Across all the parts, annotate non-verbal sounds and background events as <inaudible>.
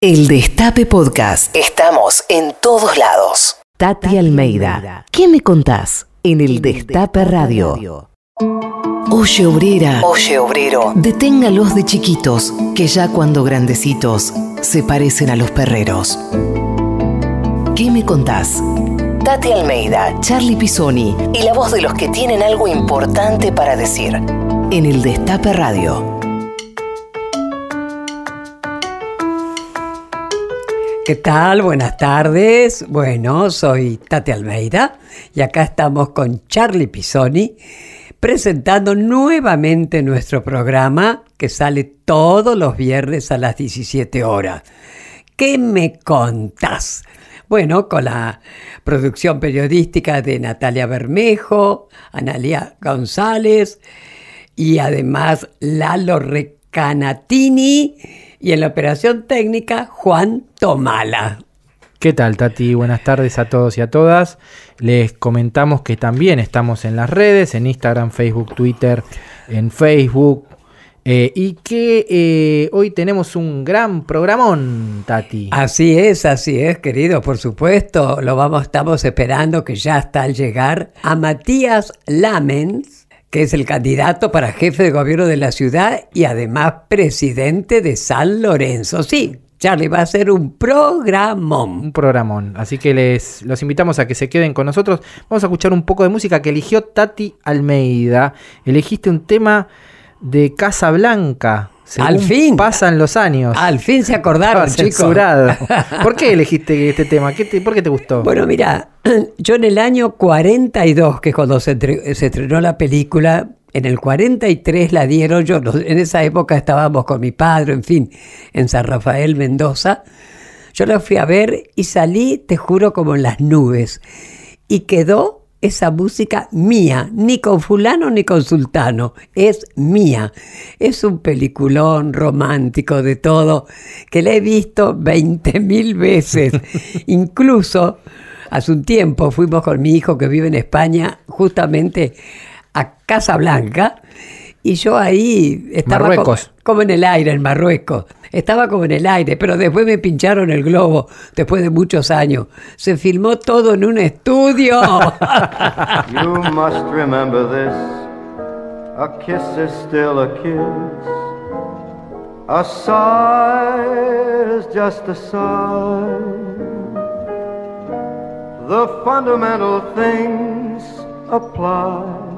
El Destape Podcast. Estamos en todos lados. Tati Almeida. ¿Qué me contás? En el Destape Radio. Oye obrera, oye obrero, deténgalos de chiquitos, que ya cuando grandecitos se parecen a los perreros. ¿Qué me contás? Tati Almeida, Charlie Pisoni y la voz de los que tienen algo importante para decir. En el Destape Radio. ¿Qué tal? Buenas tardes. Bueno, soy Tati Almeida y acá estamos con Charlie Pisoni presentando nuevamente nuestro programa que sale todos los viernes a las 17 horas. ¿Qué me contás? Bueno, con la producción periodística de Natalia Bermejo, Analia González y además Lalo Recanatini y en la operación técnica Juan Tomala. ¿Qué tal, Tati? Buenas tardes a todos y a todas. Les comentamos que también estamos en las redes, en Instagram, Facebook, Twitter, en Facebook. Eh, y que eh, hoy tenemos un gran programón, Tati. Así es, así es, querido, por supuesto. Lo vamos, estamos esperando que ya está al llegar a Matías Lamens, que es el candidato para jefe de gobierno de la ciudad y además presidente de San Lorenzo. Sí, Charlie va a ser un programón. Un programón. Así que les los invitamos a que se queden con nosotros. Vamos a escuchar un poco de música que eligió Tati Almeida. Elegiste un tema de Casa Blanca. Al fin. Pasan los años. Al fin se acordaron, censurado. <laughs> ¿Por qué elegiste este tema? ¿Por qué te gustó? Bueno, mira, <clears throat> yo en el año 42, que es cuando se, estrenó la película, en el 43 la dieron, yo en esa época estábamos con mi padre, en fin, en San Rafael, Mendoza. Yo la fui a ver y salí, te juro, como en las nubes. Y quedó esa música mía, ni con fulano ni con sultano, es mía. Es un peliculón romántico de todo, que le he visto 20 mil veces. <laughs> Incluso hace un tiempo fuimos con mi hijo que vive en España justamente a Casa Blanca y yo ahí estaba como, en el aire en Marruecos. Estaba como en el aire, pero después me pincharon el globo, después de muchos años. Se filmó todo en un estudio. <laughs> <laughs> you must remember this. A kiss is still a kiss. A sigh is just a sigh. The fundamental things apply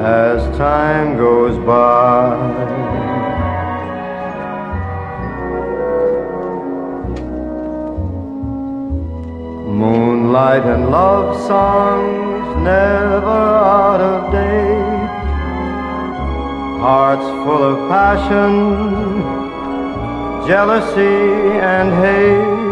as time goes by. Moonlight and love songs never out of date. Hearts full of passion, jealousy and hate.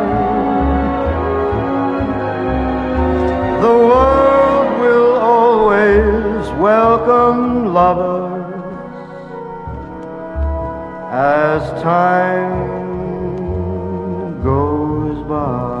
Always welcome lovers as time goes by.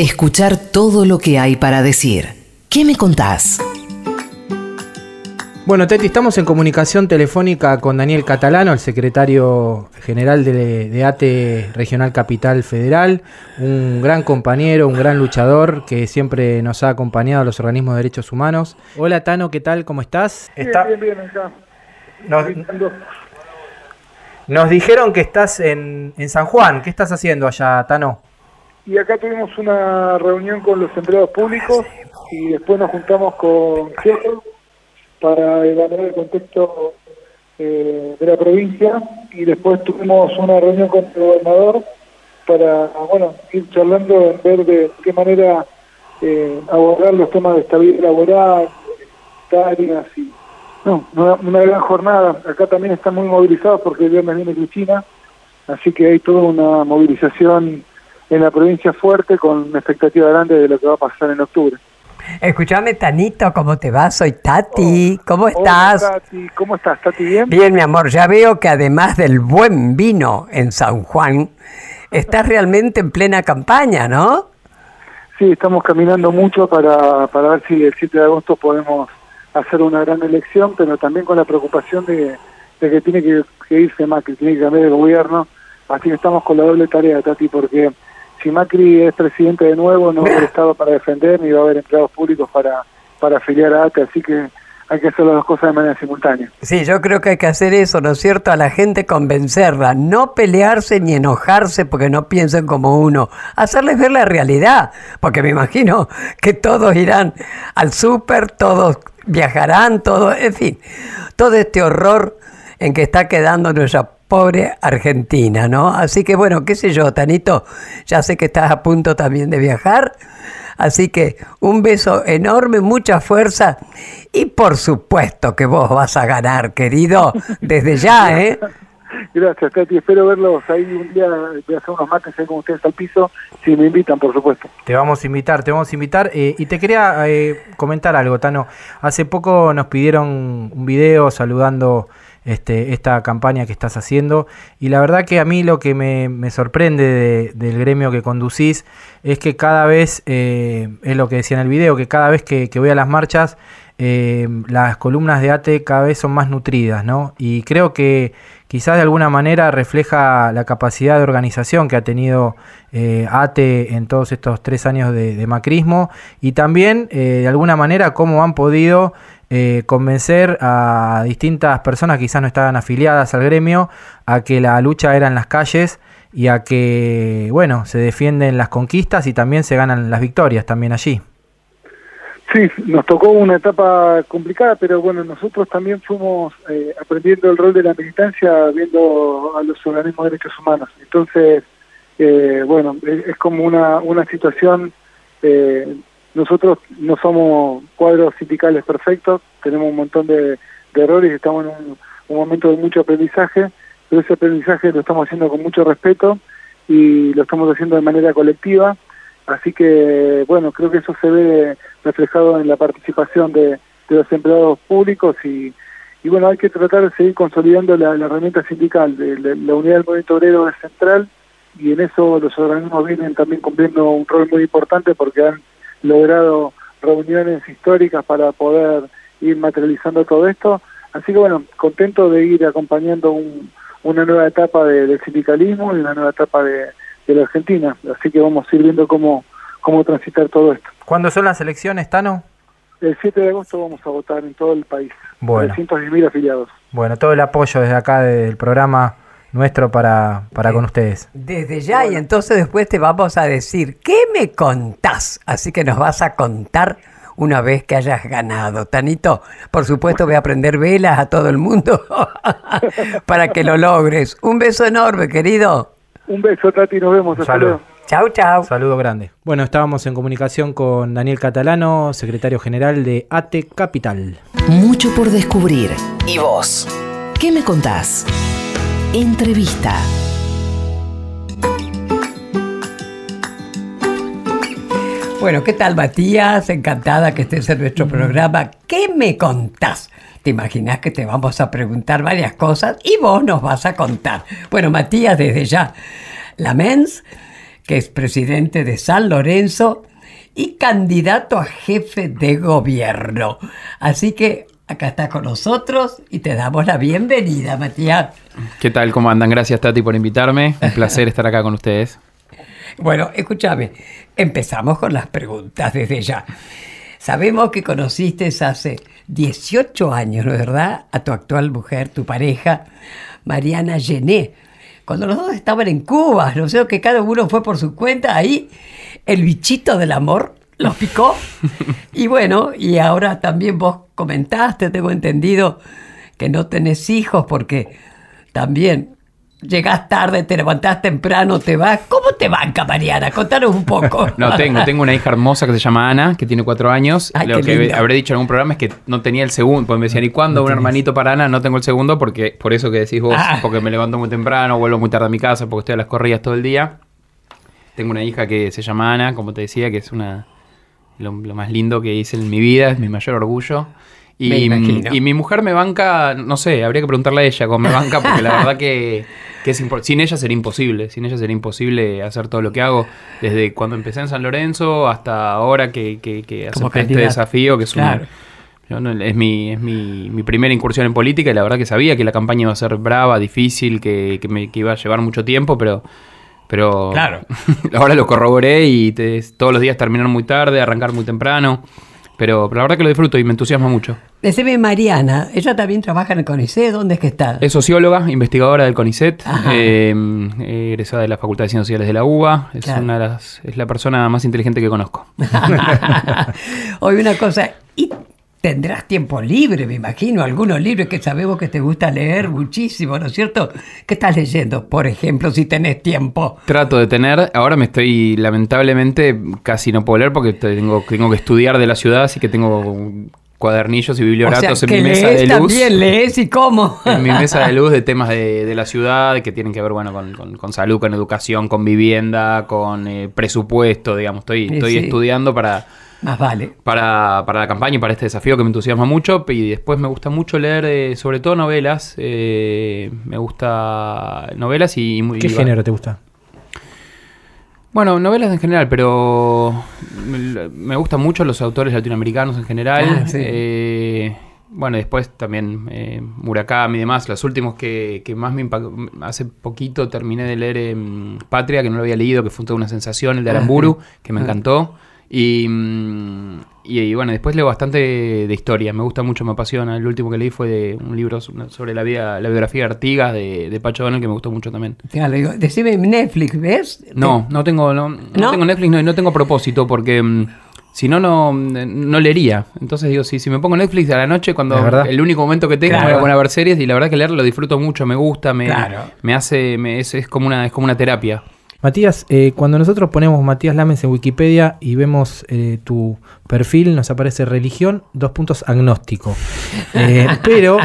Escuchar todo lo que hay para decir. ¿Qué me contás? Bueno, Teti, estamos en comunicación telefónica con Daniel Catalano, el secretario general de, de, ATE Regional Capital Federal, un gran compañero, un gran luchador que siempre nos ha acompañado a los organismos de derechos humanos. Hola, Tano, ¿qué tal? ¿Cómo estás? Bien, Está- bien, bien, acá. Nos, nos dijeron que estás en, en San Juan. ¿Qué estás haciendo allá, Tano? Y acá tuvimos una reunión con los empleados públicos y después nos juntamos con jefes para evaluar el contexto eh, de la provincia y después tuvimos una reunión con el gobernador para, bueno, ir charlando en ver de qué manera eh, abordar los temas de estabilidad laboral, sanitarias y no, una, una gran jornada. Acá también están muy movilizados porque el viernes viene Cristina, así que hay toda una movilización en la provincia fuerte con una expectativa grande de lo que va a pasar en octubre. Escuchame, Tanito, ¿cómo te va? Soy Tati. ¿Cómo Hola, estás? Tati. ¿Cómo estás? ¿Tati bien? Bien, mi amor, ya veo que además del buen vino en San Juan, estás realmente en plena campaña, ¿no? Sí, estamos caminando mucho para, para ver si el 7 de agosto podemos hacer una gran elección, pero también con la preocupación de, de que tiene que, que irse Macri, tiene que cambiar el gobierno. Así que estamos con la doble tarea, Tati, porque si Macri es presidente de nuevo, no va a haber <laughs> Estado para defender, ni va a haber empleados públicos para, para afiliar a ATE, así que hay que hacer las dos cosas de manera simultánea. Sí, yo creo que hay que hacer eso, ¿no es cierto? A la gente convencerla, no pelearse ni enojarse porque no piensen como uno, hacerles ver la realidad, porque me imagino que todos irán al súper, todos viajarán, todo, en fin, todo este horror en que está quedando nuestra pobre Argentina, ¿no? Así que bueno, qué sé yo, Tanito, ya sé que estás a punto también de viajar, así que un beso enorme, mucha fuerza y por supuesto que vos vas a ganar, querido, desde ya, <laughs> ¿eh? Gracias, Tati. Espero verlos ahí un día, voy a hacer unos mates ahí con ustedes al piso, si me invitan, por supuesto. Te vamos a invitar, te vamos a invitar. eh, y te quería eh, comentar algo, Tano. Hace poco nos pidieron un video saludando este, esta campaña que estás haciendo. Y la verdad que a mí lo que me, me sorprende de- del gremio que conducís es que cada vez, eh, es lo que decía en el video, que cada vez que, voy a las marchas, eh, las columnas de ATE cada vez son más nutridas, ¿no? Y creo que quizás de alguna manera refleja la capacidad de organización que ha tenido eh, ATE en todos estos tres años de, macrismo y también de alguna manera cómo han podido eh, convencer a distintas personas que quizás no estaban afiliadas al gremio a que la lucha era en las calles y a que, bueno, se defienden las conquistas y también se ganan las victorias también allí. Sí, nos tocó una etapa complicada, pero bueno, nosotros también fuimos eh, aprendiendo el rol de la militancia viendo a los organismos de derechos humanos. Entonces, eh, bueno, es, como una, una situación, eh, nosotros no somos cuadros sindicales perfectos, tenemos un montón de, de errores estamos en un, momento de mucho aprendizaje, pero ese aprendizaje lo estamos haciendo con mucho respeto y lo estamos haciendo de manera colectiva. Así que, bueno, creo que eso se ve reflejado en la participación de, los empleados públicos y, y, bueno, hay que tratar de seguir consolidando la, la herramienta sindical. De, de- la unidad del movimiento obrero es central y en eso los organismos vienen también cumpliendo un rol muy importante porque han logrado reuniones históricas para poder ir materializando todo esto. Así que, bueno, contento de ir acompañando un- una nueva etapa de- del sindicalismo y una nueva etapa de, de la Argentina. Así que vamos a ir viendo cómo, cómo transitar todo esto. ¿Cuándo son las elecciones, Tano? El 7 de agosto vamos a votar en todo el país. Bueno. 310.000 afiliados. Bueno, todo el apoyo desde acá del programa nuestro para, para con ustedes. Desde ya, y entonces después te vamos a decir, ¿qué me contás? Así que nos vas a contar una vez que hayas ganado. Tanito, por supuesto voy a prender velas a todo el mundo <laughs> para que lo logres. Un beso enorme, querido. Un beso, Tati, nos vemos. Hasta saludo. luego. Chau, chau. Saludo grande. Bueno, estábamos en comunicación con Daniel Catalano, secretario general de ATE Capital. Mucho por descubrir. ¿Y vos? ¿Qué me contás? Entrevista. Bueno, ¿qué tal Matías? Encantada que estés en nuestro programa. ¿Qué me contás? Te imaginas que te vamos a preguntar varias cosas y vos nos vas a contar. Bueno, Matías, desde ya, la MENS que es presidente de San Lorenzo y candidato a jefe de gobierno. Así que acá está con nosotros y te damos la bienvenida, Matías. ¿Qué tal? ¿Cómo andan? Gracias, Tati, por invitarme. Un placer estar acá con ustedes. <laughs> Bueno, escúchame, empezamos con las preguntas desde ya. Sabemos que conociste hace 18 años, ¿no es verdad? A tu actual mujer, tu pareja, Mariana Gené cuando los dos estaban en Cuba, no sé, que cada uno fue por su cuenta, ahí el bichito del amor los picó. y bueno, y ahora también vos comentaste, tengo entendido, que no tenés hijos porque también llegás tarde, te levantás temprano, te vas. ¿Cómo te banca, Mariana? Contanos un poco. <laughs> no, tengo, tengo una hija hermosa que se llama Ana, que tiene cuatro años. Lo que habré dicho en algún programa es que no tenía el segundo. Porque me decían, ¿y cuándo un hermanito para Ana? No tengo el segundo, porque por eso que decís vos, ah. porque me levanto muy temprano, vuelvo muy tarde a mi casa, porque estoy a las corridas todo el día. Tengo una hija que se llama Ana, como te decía, que es una lo más lindo que hice en mi vida, es mi mayor orgullo. Y, mi mujer me banca, no sé, habría que preguntarle a ella cómo me banca, porque la verdad que, es sin ella sería imposible, sin ella sería imposible hacer todo lo que hago, desde cuando empecé en San Lorenzo hasta ahora que, que, que acepté este desafío, que es es, mi, es mi, mi, primera incursión en política y la verdad que sabía que la campaña iba a ser brava, difícil, que, me, iba a llevar mucho tiempo, pero... Pero claro. <laughs> ahora lo corroboré y todos los días terminar muy tarde, arrancar muy temprano. Pero, la verdad que lo disfruto y me entusiasma mucho. Decime Mariana, ella también trabaja en el CONICET, ¿dónde es que está? Es socióloga, investigadora del CONICET, eh, egresada de la Facultad de Ciencias Sociales de la UBA, es, una de las, es la persona más inteligente que conozco. <laughs> Hoy una cosa, ¿y Tendrás tiempo libre, me imagino, algunos libros que sabemos que te gusta leer muchísimo, ¿no es cierto? ¿Qué estás leyendo, por ejemplo, si tenés tiempo? Trato de tener, ahora me estoy, lamentablemente, casi no puedo leer porque tengo, tengo que estudiar de la ciudad, así que tengo cuadernillos y biblioratos en mi mesa de luz. También lees y cómo. En mi mesa de luz de <laughs> temas de, la ciudad que tienen que ver bueno con, salud, con educación, con vivienda, con eh, presupuesto, digamos. Estoy, estoy estudiando para más vale. Para, la campaña y para este desafío que me entusiasma mucho. Y después me gusta mucho leer, eh, sobre todo novelas. Eh, me gusta novelas y... ¿Qué género te gusta? Bueno, novelas en general, pero me gustan mucho los autores latinoamericanos en general. Ah, eh, bueno, después también Murakami y demás. Los últimos que, más me impactó. Hace poquito terminé de leer Patria, que no lo había leído, que fue toda una sensación, el de ah, Aramburu, que me ah. encantó. Mm, y, y, bueno, después leo bastante de historia, me gusta mucho, me apasiona. El último que leí fue de un libro sobre la vida, la biografía de Artigas de, de Pacho Donel que me gustó mucho también. decime Netflix, ¿ves? No, no tengo, no, tengo Netflix, no, no tengo propósito porque mm, si no, no, no leería. Entonces digo, si, si me pongo Netflix a la noche, cuando el único momento que tengo claro. a ver series, y la verdad que leer lo disfruto mucho, me gusta, me, me hace, me, es, es, como una, es como una terapia. Matías, eh, cuando nosotros ponemos Matías Lamens en Wikipedia y vemos eh, tu perfil, nos aparece religión, dos puntos agnóstico. Eh, <laughs> pero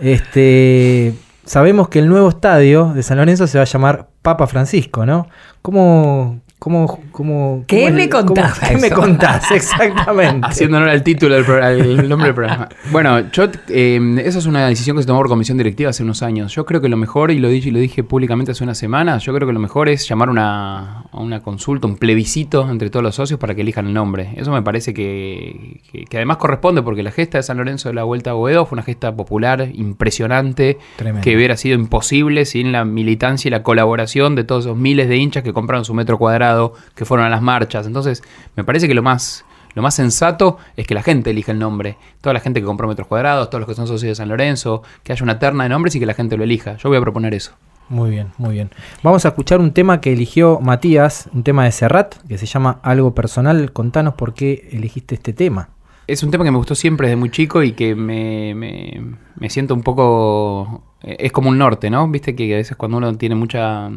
este, sabemos que el nuevo estadio de San Lorenzo se va a llamar Papa Francisco, ¿no? ¿Cómo, ¿Cómo, cómo, ¿Qué me contás? <laughs> ¿Qué me contás? <laughs> Exactamente. Haciendo honor al título del programa, el nombre del programa. Bueno, yo, eh, esa es una decisión que se tomó por comisión directiva hace unos años. Yo creo que lo mejor, y lo dije, y lo dije públicamente hace unas semanas, yo creo que lo mejor es llamar una, a una consulta, un plebiscito entre todos los socios para que elijan el nombre. Eso me parece que, que, además corresponde porque la gesta de San Lorenzo de la Vuelta a Boedo fue una gesta popular, impresionante, que hubiera sido imposible sin la militancia y la colaboración de todos esos miles de hinchas que compraron su metro cuadrado que fueron a las marchas. Entonces, me parece que lo más, lo más sensato es que la gente elija el nombre. Toda la gente que compró metros cuadrados, todos los que son socios de San Lorenzo, que haya una terna de nombres y que la gente lo elija. Yo voy a proponer eso. Muy bien, muy bien. Vamos a escuchar un tema que eligió Matías, un tema de Serrat, que se llama Algo Personal. Contanos por qué elegiste este tema. Es un tema que me gustó siempre desde muy chico y que me, me, me siento un poco... Es como un norte, ¿no? Viste que a veces cuando uno tiene mucha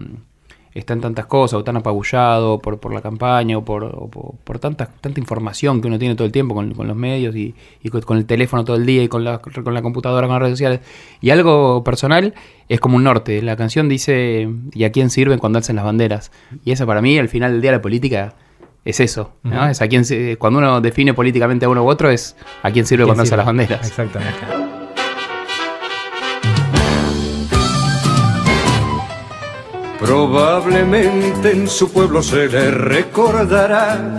está en tantas cosas, o tan apabullado por, por la campaña, o por, por, tanta, tanta información que uno tiene todo el tiempo con, los medios y, con, el teléfono todo el día y con la, con la computadora, con las redes sociales. Y algo personal es como un norte. La canción dice, ¿y a quién sirven cuando hacen las banderas? Y esa para mí, al final del día, la política es eso. ¿no? Es a quién, cuando uno define políticamente a uno u otro, es a quién sirve cuando hace las banderas. Exactamente. Probablemente en su pueblo se le recordará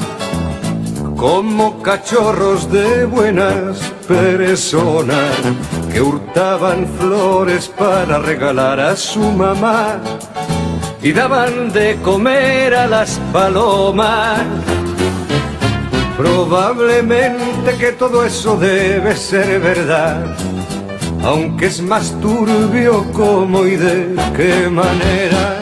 como cachorros de buenas personas que hurtaban flores para regalar a su mamá y daban de comer a las palomas. Probablemente que todo eso debe ser verdad, aunque es más turbio cómo y de qué manera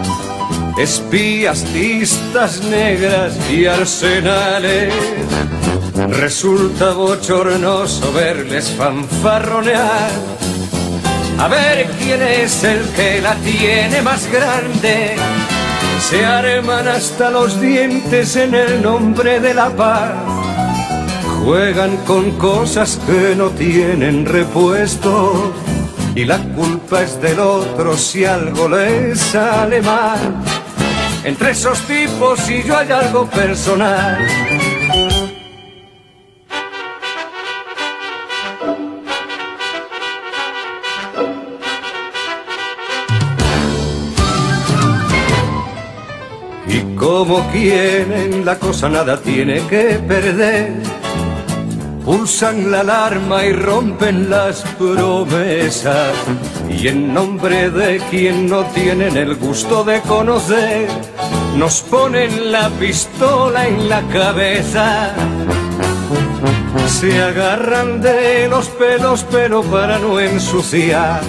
espías, listas negras y arsenales. Resulta bochornoso verles fanfarronear. A ver quién es el que la tiene más grande. Se arman hasta los dientes en el nombre de la paz. Juegan con cosas que no tienen repuesto. Y la culpa es del otro si algo les sale mal entre esos tipos y yo hay algo personal. Y como quieren la cosa nada tiene que perder, pulsan la alarma y rompen las promesas. Y en nombre de quien no tienen el gusto de conocer, nos ponen la pistola en la cabeza. Se agarran de los pelos pero para no ensuciar,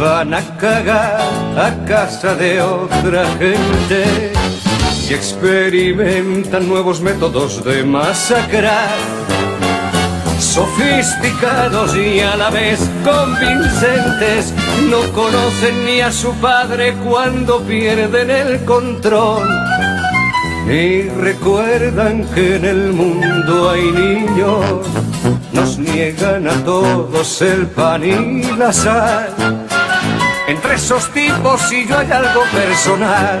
van a cagar a casa de otra gente. Y experimentan nuevos métodos de masacrar sofisticados y a la vez convincentes, no conocen ni a su padre cuando pierden el control. Ni recuerdan que en el mundo hay niños, nos niegan a todos el pan y la sal. Entre esos tipos y yo hay algo personal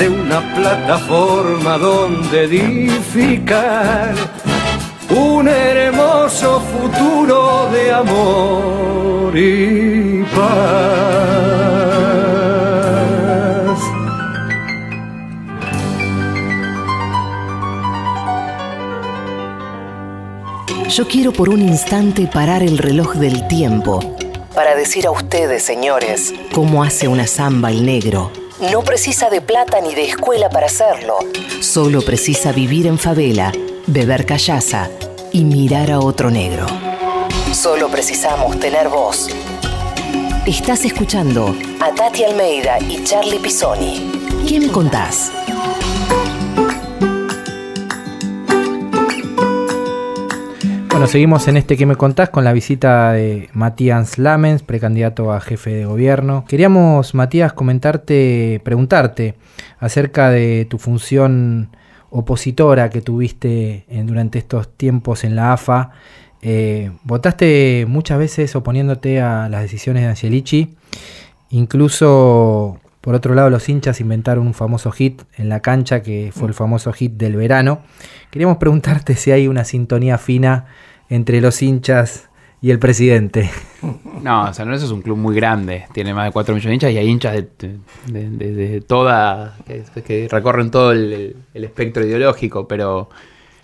de una plataforma donde edificar un hermoso futuro de amor y paz. Yo quiero por un instante parar el reloj del tiempo para decir a ustedes, señores, cómo hace una samba el negro. No precisa de plata ni de escuela para hacerlo. Solo precisa vivir en favela, beber callaza y mirar a otro negro. Solo precisamos tener voz. Estás escuchando a Tati Almeida y Charlie Pisoni. ¿Qué me contás? Bueno, seguimos en este que me contás con la visita de Matías Lamens, precandidato a jefe de gobierno. Queríamos, Matías, comentarte, preguntarte acerca de tu función opositora que tuviste durante estos tiempos en la AFA. Eh, votaste muchas veces oponiéndote a las decisiones de Angelici. Incluso, por otro lado, los hinchas inventaron un famoso hit en la cancha que fue el famoso hit del verano. Queríamos preguntarte si hay una sintonía fina entre los hinchas y el presidente. No, San Lorenzo es un club muy grande, tiene más de 4 millones de hinchas y hay hinchas de, toda, que, recorren todo el, espectro ideológico, pero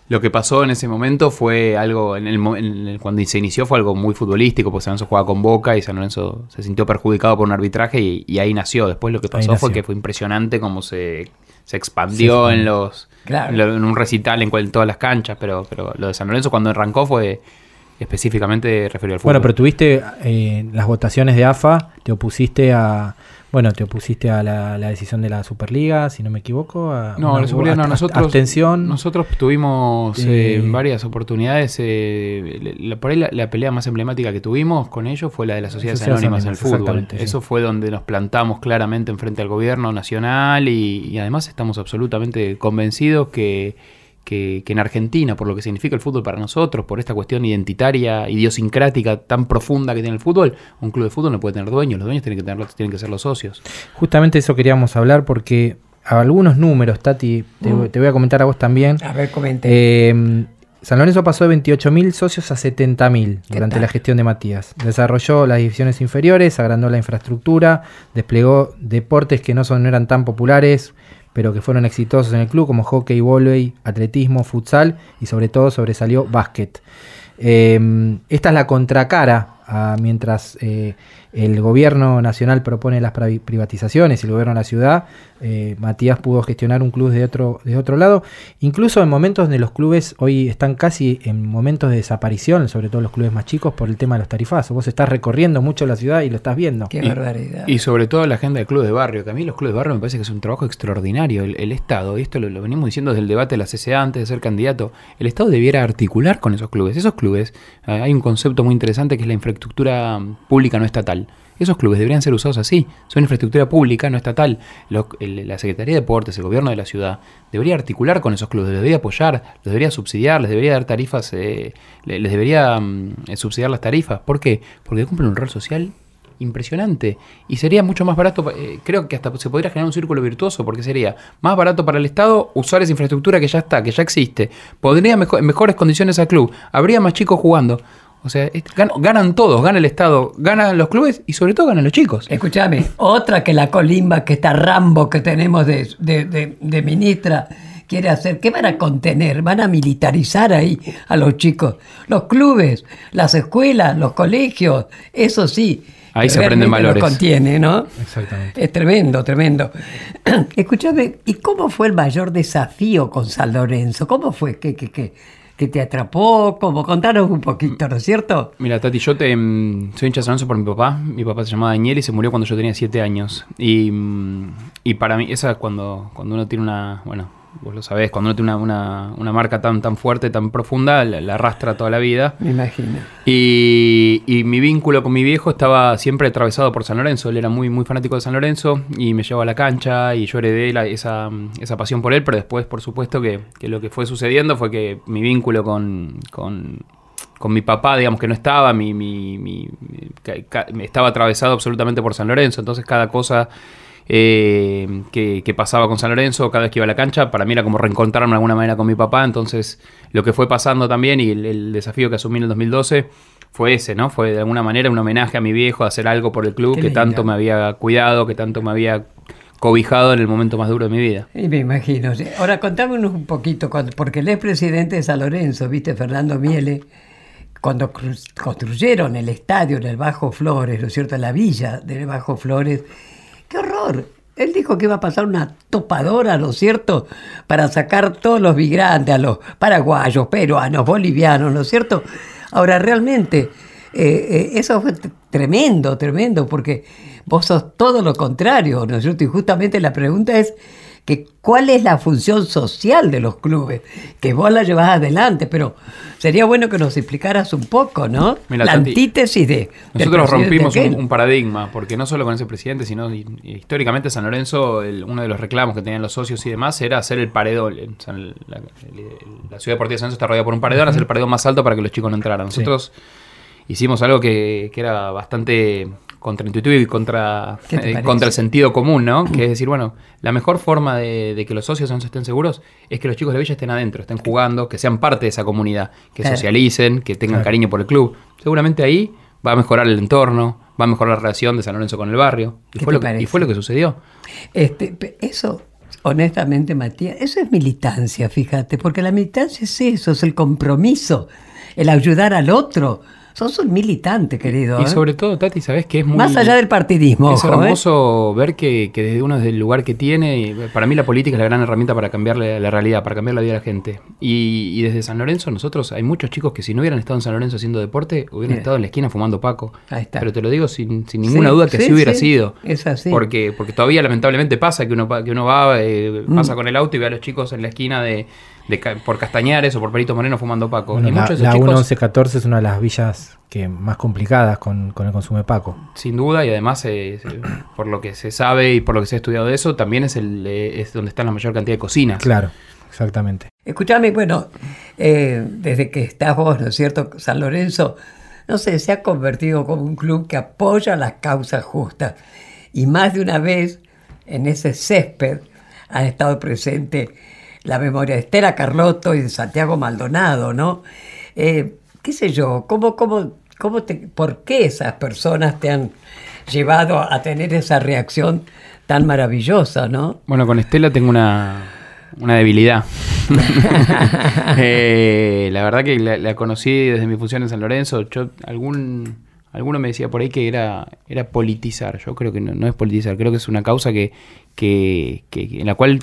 lo que pasó en ese momento fue algo, en el, cuando se inició fue algo muy futbolístico, porque San Lorenzo jugaba con Boca y San Lorenzo se sintió perjudicado por un arbitraje y, ahí nació. Después lo que pasó fue que fue impresionante cómo se, expandió en los en, un recital en, todas las canchas, pero, pero lo de San Lorenzo cuando arrancó fue específicamente referido al fútbol. Bueno, pero tuviste eh, las votaciones de AFA, te opusiste a bueno, te opusiste a la, decisión de la Superliga, si no me equivoco. no, la Superliga no, nosotros, nosotros tuvimos eh, varias oportunidades. Eh, por ahí la, pelea más emblemática que tuvimos con ellos fue la de las sociedades anónimas en el fútbol. Eso fue donde nos plantamos claramente en frente al gobierno nacional y además estamos absolutamente convencidos que que, en Argentina, por lo que significa el fútbol para nosotros, por esta cuestión identitaria, idiosincrática tan profunda que tiene el fútbol, un club de fútbol no puede tener dueños, los dueños tienen que, tener, tienen que ser los socios. Justamente eso queríamos hablar porque algunos números, Tati, mm. te, voy a comentar a vos también. A ver, comente. Eh, San Lorenzo pasó de 28.000 socios a 70.000 durante la gestión de Matías. Desarrolló las divisiones inferiores, agrandó la infraestructura, desplegó deportes que no, son, no eran tan populares, pero que fueron exitosos en el club, como hockey, volley, atletismo, futsal y sobre todo sobresalió básquet. Em, esta es la contracara a, mientras eh, el gobierno nacional propone las privatizaciones y el gobierno de la ciudad, eh, Matías pudo gestionar un club de otro, de otro lado, incluso en momentos donde los clubes hoy están casi en momentos de desaparición, sobre todo los clubes más chicos, por el tema de los tarifazos. Vos estás recorriendo mucho la ciudad y lo estás viendo. Qué barbaridad. Y sobre todo la agenda de clubes de barrio, que a mí los clubes de barrio me parece que es un trabajo extraordinario. El, Estado, y esto lo, venimos diciendo desde el debate de la CCA antes de ser candidato, el Estado debiera articular con esos clubes. Esos clubes, eh, hay un concepto muy interesante que es la infraestructura pública no estatal. Esos clubes deberían ser usados así. Son infraestructura pública, no estatal. la Secretaría de Deportes, el gobierno de la ciudad, debería articular con esos clubes, les debería apoyar, les debería subsidiar, les debería dar tarifas, eh, les debería mm, eh, subsidiar las tarifas. ¿Por qué? Porque cumplen un rol social impresionante. Y sería mucho más barato, eh, creo que hasta se podría generar un círculo virtuoso, porque sería más barato para el Estado usar esa infraestructura que ya está, que ya existe. Podría en mejores condiciones al club. Habría más chicos jugando. O sea, ganan, todos, gana el Estado, ganan los clubes y sobre todo ganan los chicos. Escúchame, otra que la colimba, que está Rambo que tenemos de, ministra, quiere hacer, ¿qué van a contener? Van a militarizar ahí a los chicos. Los clubes, las escuelas, los colegios, eso sí. Ahí se aprenden valores. Lo contiene, ¿no? Exactamente. Es tremendo, tremendo. <clears throat> Escúchame, ¿y cómo fue el mayor desafío con San Lorenzo? ¿Cómo fue? ¿Qué, qué, qué? Que te atrapó? Como contanos un poquito, ¿no es cierto? Mira, Tati, yo te, mm, soy hincha de por mi papá. Mi papá se llamaba Daniel y se murió cuando yo tenía siete años. Y, mm, y para mí, esa es cuando, cuando uno tiene una, bueno, vos lo sabés, cuando uno tiene una, una, marca tan, tan fuerte, tan profunda, la, arrastra toda la vida. Me imagino. Y, y, mi vínculo con mi viejo estaba siempre atravesado por San Lorenzo. Él era muy, muy fanático de San Lorenzo y me llevaba a la cancha y yo heredé la, esa, esa pasión por él, pero después, por supuesto, que, que, lo que fue sucediendo fue que mi vínculo con, con con mi papá, digamos que no estaba, mi, mi, mi, estaba atravesado absolutamente por San Lorenzo, entonces cada cosa eh, que, pasaba con San Lorenzo cada vez que iba a la cancha. Para mí era como reencontrarme de alguna manera con mi papá. Entonces, lo que fue pasando también y el, desafío que asumí en el 2012 fue ese, ¿no? Fue de alguna manera un homenaje a mi viejo, hacer algo por el club que tanto me había cuidado, que tanto me había cobijado en el momento más duro de mi vida. Y me imagino. Ahora contámonos un poquito, porque el expresidente de San Lorenzo, viste, Fernando Miele, cuando construyeron el estadio en el Bajo Flores, ¿no es cierto?, la villa del Bajo Flores, ¡qué horror! Él dijo que iba a pasar una topadora, ¿no es cierto?, para sacar todos los migrantes, a los paraguayos, peruanos, bolivianos, ¿no es cierto? Ahora, realmente, eh, eh, eso fue tremendo, tremendo, porque vos sos todo lo contrario, ¿no es cierto? Y justamente la pregunta es que cuál es la función social de los clubes, que vos la llevas adelante, pero sería bueno que nos explicaras un poco, ¿no? la antítesis de... Nosotros rompimos un, paradigma, porque no solo con ese presidente, sino históricamente San Lorenzo, uno de los reclamos que tenían los socios y demás era hacer el paredón. la, ciudad deportiva de San Lorenzo está rodeada por un paredón, hacer el paredón más alto para que los chicos no entraran. Nosotros hicimos algo que, que era bastante contraintuitivo y contra, eh, contra el sentido común, ¿no? Que es decir, bueno, la mejor forma de, que los socios no estén seguros es que los chicos de Villa estén adentro, estén jugando, que sean parte de esa comunidad, que socialicen, que tengan cariño por el club. Seguramente ahí va a mejorar el entorno, va a mejorar la relación de San Lorenzo con el barrio. Y, fue lo, que, y fue lo que sucedió. Este, eso, honestamente, Matías, eso es militancia, fíjate, porque la militancia es eso, es el compromiso, el ayudar al otro Sos un militante, querido. Y ¿eh? sobre todo, Tati, sabes que es muy. Más allá del partidismo. Es ¿eh? hermoso ver que, desde uno, desde el lugar que tiene, para mí la política es la gran herramienta para cambiar la, realidad, para cambiar la vida de la gente. Y, desde San Lorenzo, nosotros, hay muchos chicos que si no hubieran estado en San Lorenzo haciendo deporte, hubieran estado en la esquina fumando Paco. Ahí está. Pero te lo digo sin, ninguna duda que así hubiera sido. Es así. Porque, porque todavía lamentablemente pasa que uno, que uno va, eh, pasa mm. con el auto y ve a los chicos en la esquina de por Castañares o por Perito Moreno fumando Paco. la, la 1114 es una de las villas que más complicadas con, el consumo de Paco. Sin duda, y además, eh, por lo que se sabe y por lo que se ha estudiado de eso, también es, el, eh, es donde está la mayor cantidad de cocinas. Claro, exactamente. Escúchame, bueno, eh, desde que estás vos, ¿no es cierto? San Lorenzo, no sé, se ha convertido como un club que apoya las causas justas. Y más de una vez en ese césped han estado presentes la memoria de Estela Carlotto y de Santiago Maldonado, ¿no? Eh, ¿Qué sé yo? ¿Cómo, cómo, cómo te, ¿Por qué esas personas te han llevado a tener esa reacción tan maravillosa, no? Bueno, con Estela tengo una, debilidad. <laughs> Eh, la verdad que la, conocí desde mi función en San Lorenzo. Yo, algún, alguno me decía por ahí que era, era politizar. Yo creo que no, es politizar, creo que es una causa que, que, que, en la cual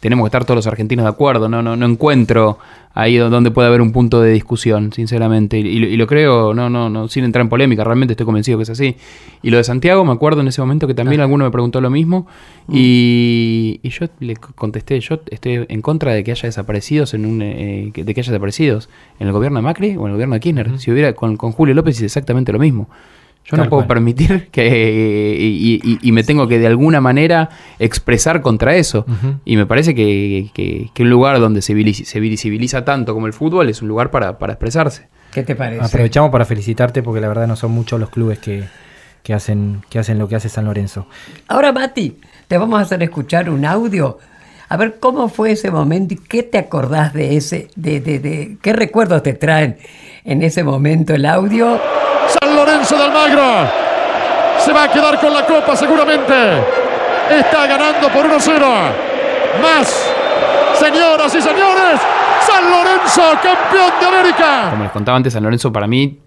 tenemos que estar todos los argentinos de acuerdo, no, no, no encuentro ahí donde puede haber un punto de discusión, sinceramente, y, lo creo, no, no, no, sin entrar en polémica, realmente estoy convencido que es así. Y lo de Santiago, me acuerdo en ese momento que también alguno me preguntó lo mismo, mm. y, yo le contesté, yo estoy en contra de que haya desaparecidos en un, eh, de que haya desaparecidos en el gobierno de Macri o en el gobierno de Kirchner. Si hubiera con, con Julio López es exactamente lo mismo. Yo no puedo permitir <laughs> que. Y, me tengo que de alguna manera expresar contra eso. Y me parece que, un lugar donde se, visibiliza tanto como el fútbol es un lugar para, expresarse. ¿Qué te parece? Aprovechamos para felicitarte porque la verdad no son muchos los clubes que, hacen, que hacen lo que hace San Lorenzo. Ahora, Mati, te vamos a hacer escuchar un audio. A ver cómo fue ese momento y qué te acordás de ese, de, de, de qué recuerdos te traen en ese momento el audio. Lorenzo de Almagro. Se va a quedar con la copa seguramente. Está ganando por 1-0. Más, señoras y señores, San Lorenzo, campeón de América. Como les contaba antes, San Lorenzo para mí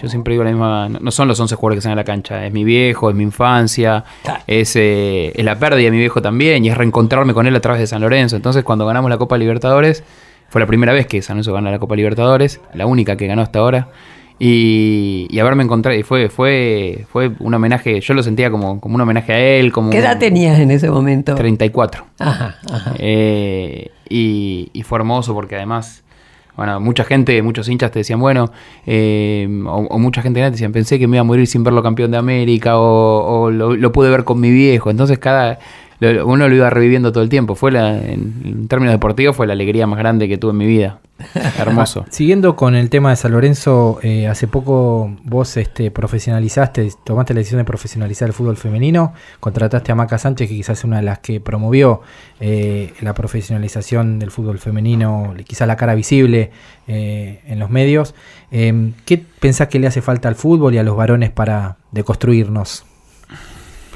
yo siempre digo la misma, no son los 11 jugadores que están en la cancha, es mi viejo, es mi infancia, es, eh, es, la pérdida de mi viejo también y es reencontrarme con él a través de San Lorenzo. Entonces cuando ganamos la Copa Libertadores, fue la primera vez que San Lorenzo gana la Copa Libertadores, la única que ganó hasta ahora. Y, y, haberme encontrado, y fue, fue, fue un homenaje, yo lo sentía como, como un homenaje a él. Como ¿Qué edad tenías en ese momento? 34. Ajá, ajá. Eh, y, y, fue hermoso porque además, bueno, mucha gente, muchos hinchas te decían, bueno, eh, o, mucha gente te decían, pensé que me iba a morir sin verlo campeón de América, o, o lo, lo, pude ver con mi viejo. Entonces cada uno lo iba reviviendo todo el tiempo. Fue la, en, términos deportivos fue la alegría más grande que tuve en mi vida. <laughs> Hermoso. Siguiendo con el tema de San Lorenzo, eh, hace poco vos este, profesionalizaste, tomaste la decisión de profesionalizar el fútbol femenino, contrataste a Maca Sánchez, que quizás es una de las que promovió eh, la profesionalización del fútbol femenino, quizás la cara visible eh, en los medios. ¿Qué pensás que le hace falta al fútbol y a los varones para deconstruirnos?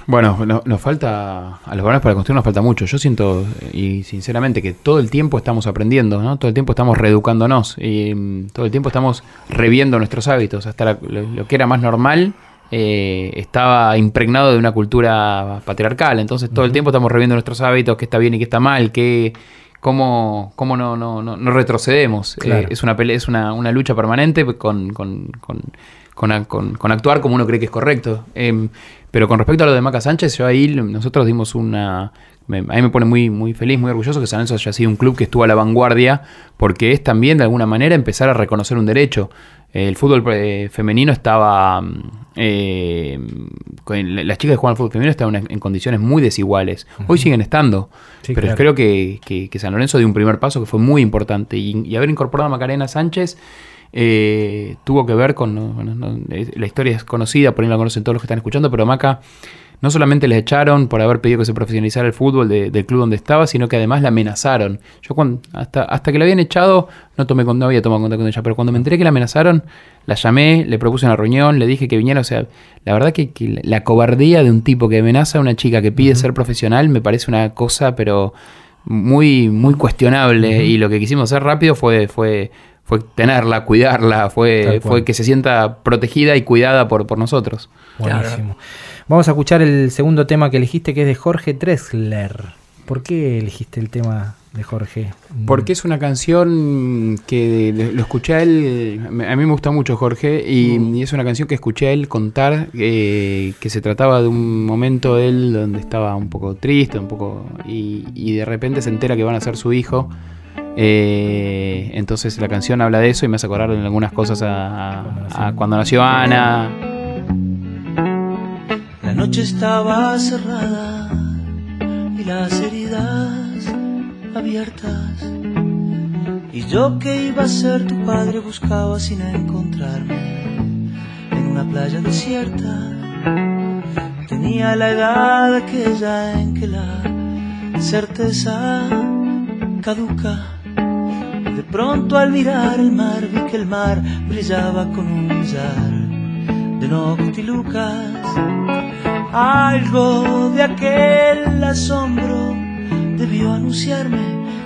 Bueno, nos falta, a los varones para construir nos falta mucho. Yo siento, y sinceramente, que todo el tiempo estamos aprendiendo, ¿no? Todo el tiempo estamos reeducándonos y mm, todo el tiempo estamos reviendo nuestros hábitos. Hasta lo, que era más normal eh, estaba impregnado de una cultura patriarcal. Entonces todo el tiempo estamos reviendo nuestros hábitos, qué está bien y qué está mal, qué, cómo, cómo no, no, no, no retrocedemos. Eh, es una, es una, una lucha permanente con, con, con con, actuar como uno cree que es correcto. Em, pero con respecto a lo de Maca Sánchez, yo ahí nosotros dimos una... a mí me pone muy, muy feliz, muy orgulloso que San Lorenzo haya sido un club que estuvo a la vanguardia, porque es también de alguna manera empezar a reconocer un derecho. El fútbol eh, femenino estaba... Eh, las chicas que juegan al fútbol femenino estaban en, condiciones muy desiguales. Hoy siguen estando, pero creo que, San Lorenzo dio un primer paso que fue muy importante. Y, y haber incorporado a Macarena Sánchez eh, tuvo que ver con. la historia es conocida, por ahí la conocen todos los que están escuchando, pero Maca no solamente les echaron por haber pedido que se profesionalizara el fútbol del club donde estaba, sino que además la amenazaron. Yo cuando, hasta, hasta que la habían echado, no, tomé, no había tomado contacto con ella, pero cuando me enteré que la amenazaron, la llamé, le propuse una reunión, le dije que viniera. O sea, la verdad que, la cobardía de un tipo que amenaza a una chica que pide ser profesional me parece una cosa, pero muy, muy cuestionable. Y lo que quisimos hacer rápido fue, fue fue tenerla, cuidarla, fue, fue que se sienta protegida y cuidada por, por nosotros. Buenísimo. Vamos a escuchar el segundo tema que elegiste, que es de Jorge Drexler. ¿Por qué elegiste el tema de Jorge? Porque es una canción que lo escuché a él, a mí me gusta mucho Jorge, y, mm. es una canción que escuché a él contar eh, que se trataba de un momento de él donde estaba un poco triste, un poco y, y de repente se entera que van a ser su hijo eh, entonces la canción habla de eso y me hace acordar en algunas cosas a, cuando nació Ana. La noche estaba cerrada y las heridas abiertas. Y yo que iba a ser tu padre buscaba sin encontrarme en una playa desierta. Tenía la edad aquella en que la certeza caduca pronto al mirar el mar vi que el mar brillaba con un millar de noctilucas. Algo de aquel asombro debió anunciarme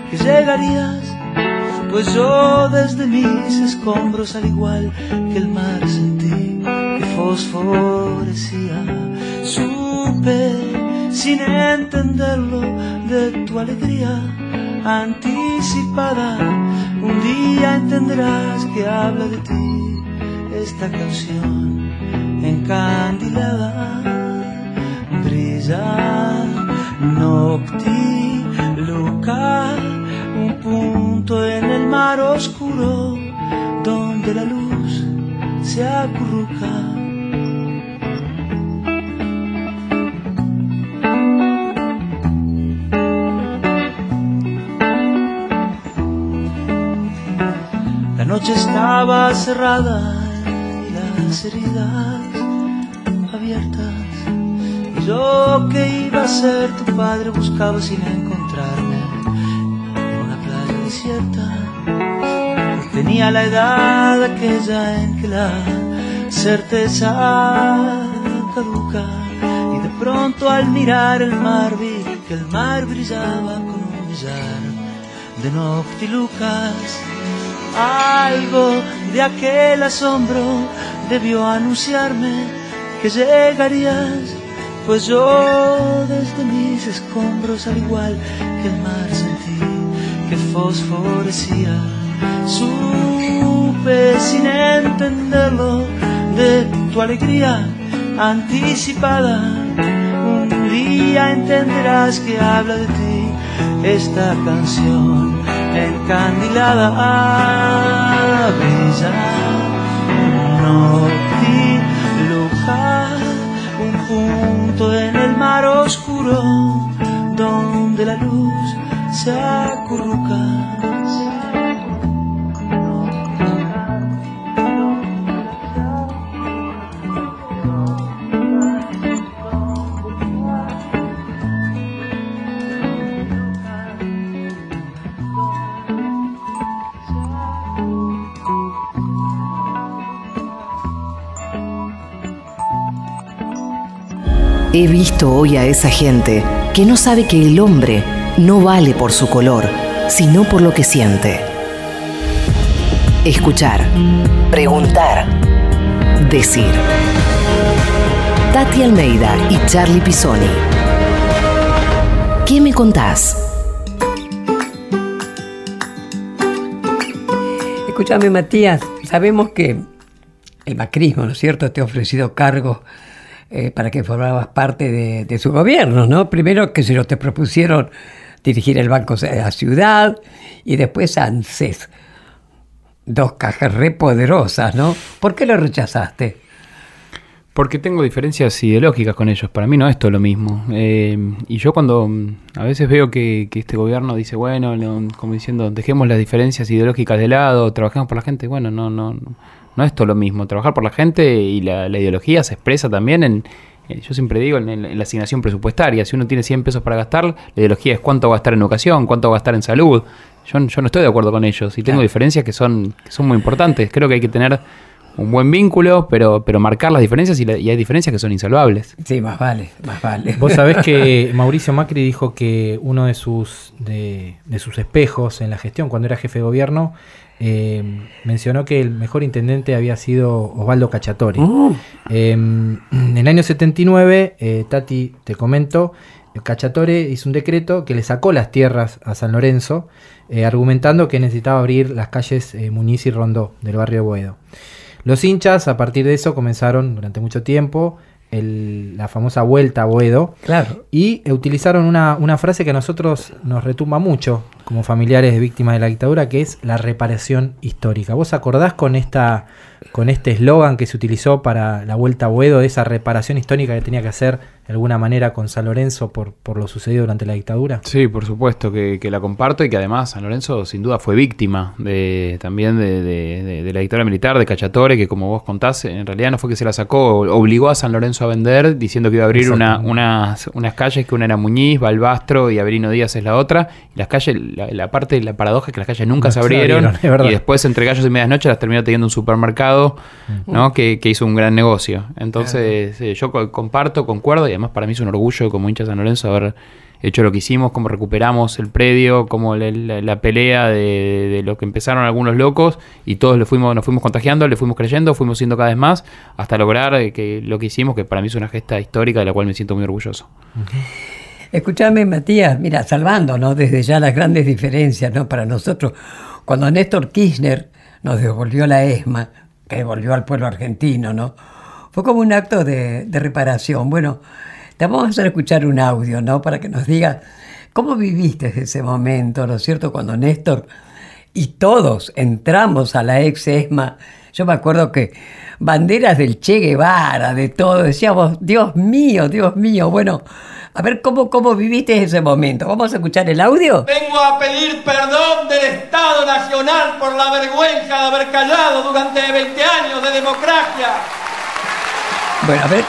que llegarías, pues yo desde mis escombros al igual que el mar sentí que fosforecía. Supe sin entenderlo de tu alegría anticipada. Un día entenderás que habla de ti esta canción encandilada. Brilla nocti, luca, un punto en el mar oscuro donde la luz se acurruca noche estaba cerrada y las heridas abiertas. Y yo que iba a ser tu padre buscaba sin encontrarme en una playa desierta. Tenía la edad aquella en que la certeza caduca. Y de pronto al mirar el mar vi que el mar brillaba con un millar de noctilucas algo de aquel asombro debió anunciarme que llegarías, pues yo desde mis escombros, al igual que el mar, sentí que fosforecía. Supe sin entenderlo de tu alegría anticipada. Un día entenderás que habla de ti esta canción encandilada a brillar no un punto en el mar oscuro donde la luz se acurruca. He visto hoy a esa gente que no sabe que el hombre no vale por su color, sino por lo que siente. Escuchar, preguntar, decir. Tati Almeida y Charlie Pisoni. ¿Qué me contás? Escúchame, Matías, sabemos que el macrismo, ¿no es cierto?, te ha ofrecido cargos eh, para que formabas parte de, su gobierno, ¿no? Primero que se lo te propusieron dirigir el Banco de la Ciudad y después ANSES. Dos cajas re poderosas, ¿no? ¿Por qué lo rechazaste? Porque tengo diferencias ideológicas con ellos. Para mí no es todo lo mismo. Eh, y yo cuando mm, a veces veo que, este gobierno dice, bueno, como diciendo, dejemos las diferencias ideológicas de lado, trabajemos por la gente, bueno, no, no, no es todo lo mismo. Trabajar por la gente y la, ideología se expresa también en, eh, yo siempre digo, en, la asignación presupuestaria. Si uno tiene 100 pesos para gastar, la ideología es cuánto va a gastar en educación, cuánto va a gastar en salud. Yo, yo no estoy de acuerdo con ellos y tengo diferencias que son, que son muy importantes. Creo que hay que tener un buen vínculo, pero, pero marcar las diferencias y, hay diferencias que son insalvables. Sí, más vale, más vale. Vos sabés que <laughs> Mauricio Macri dijo que uno de sus, de, de sus espejos en la gestión, cuando era jefe de gobierno, eh, mencionó que el mejor intendente había sido Osvaldo Cacciatori. Uh. Em, <clears throat> en el año 79, eh, Tati, te comento, Cacciatore hizo un decreto que le sacó las tierras a San Lorenzo, eh, argumentando que necesitaba abrir las calles Muñiz y Rondó del barrio Boedo. Los hinchas, a partir de eso, comenzaron durante mucho tiempo la famosa vuelta a Boedo. Claro. Y utilizaron una, una, frase que a nosotros nos retumba mucho como familiares de víctimas de la dictadura, que es la reparación histórica. ¿Vos acordás con esta con este eslogan que se utilizó para la vuelta a Boedo, de esa reparación histórica que tenía que hacer de alguna manera con San Lorenzo por, por lo sucedido durante la dictadura? Sí, por supuesto que, la comparto y que además San Lorenzo sin duda fue víctima de, también de, la dictadura militar, de Cachatore, que como vos contás, en realidad no fue que se la sacó, obligó a San Lorenzo a vender diciendo que iba a abrir una, unas, unas calles, que una era Muñiz, Balbastro y Averino Díaz es la otra, y las calles, la, parte, la paradoja es que las calles nunca <laughs> se abrieron, y después entre gallos y medias noches las terminó teniendo un supermercado, ¿no? Que, hizo un gran negocio. Entonces yo comparto, concuerdo y además para mí es un orgullo como hincha San Lorenzo haber hecho lo que hicimos, cómo recuperamos el predio, como la, pelea de, lo que empezaron algunos locos y todos le fuimos, nos fuimos contagiando, le fuimos creyendo, fuimos siendo cada vez más hasta lograr eh, que lo que hicimos, que para mí es una gesta histórica de la cual me siento muy orgulloso. Escúchame, Matías, mira, salvando, ¿no? Desde ya las grandes diferencias, ¿no? Para nosotros, cuando Néstor Kirchner nos devolvió la ESMA, que devolvió al pueblo argentino, ¿no? Fue como un acto de, de reparación. Bueno, te vamos a hacer escuchar un audio, ¿no? Para que nos diga cómo viviste ese momento, ¿no es cierto? Cuando Néstor y todos entramos a la ex ESMA. Yo me acuerdo que banderas del Che Guevara, de todo, decíamos, Dios mío, Dios mío. Bueno, a ver cómo, cómo viviste ese momento. ¿Vamos a escuchar el audio? Vengo a pedir perdón del Estado Nacional por la vergüenza de haber callado durante 20 años de democracia. Bueno, a ver,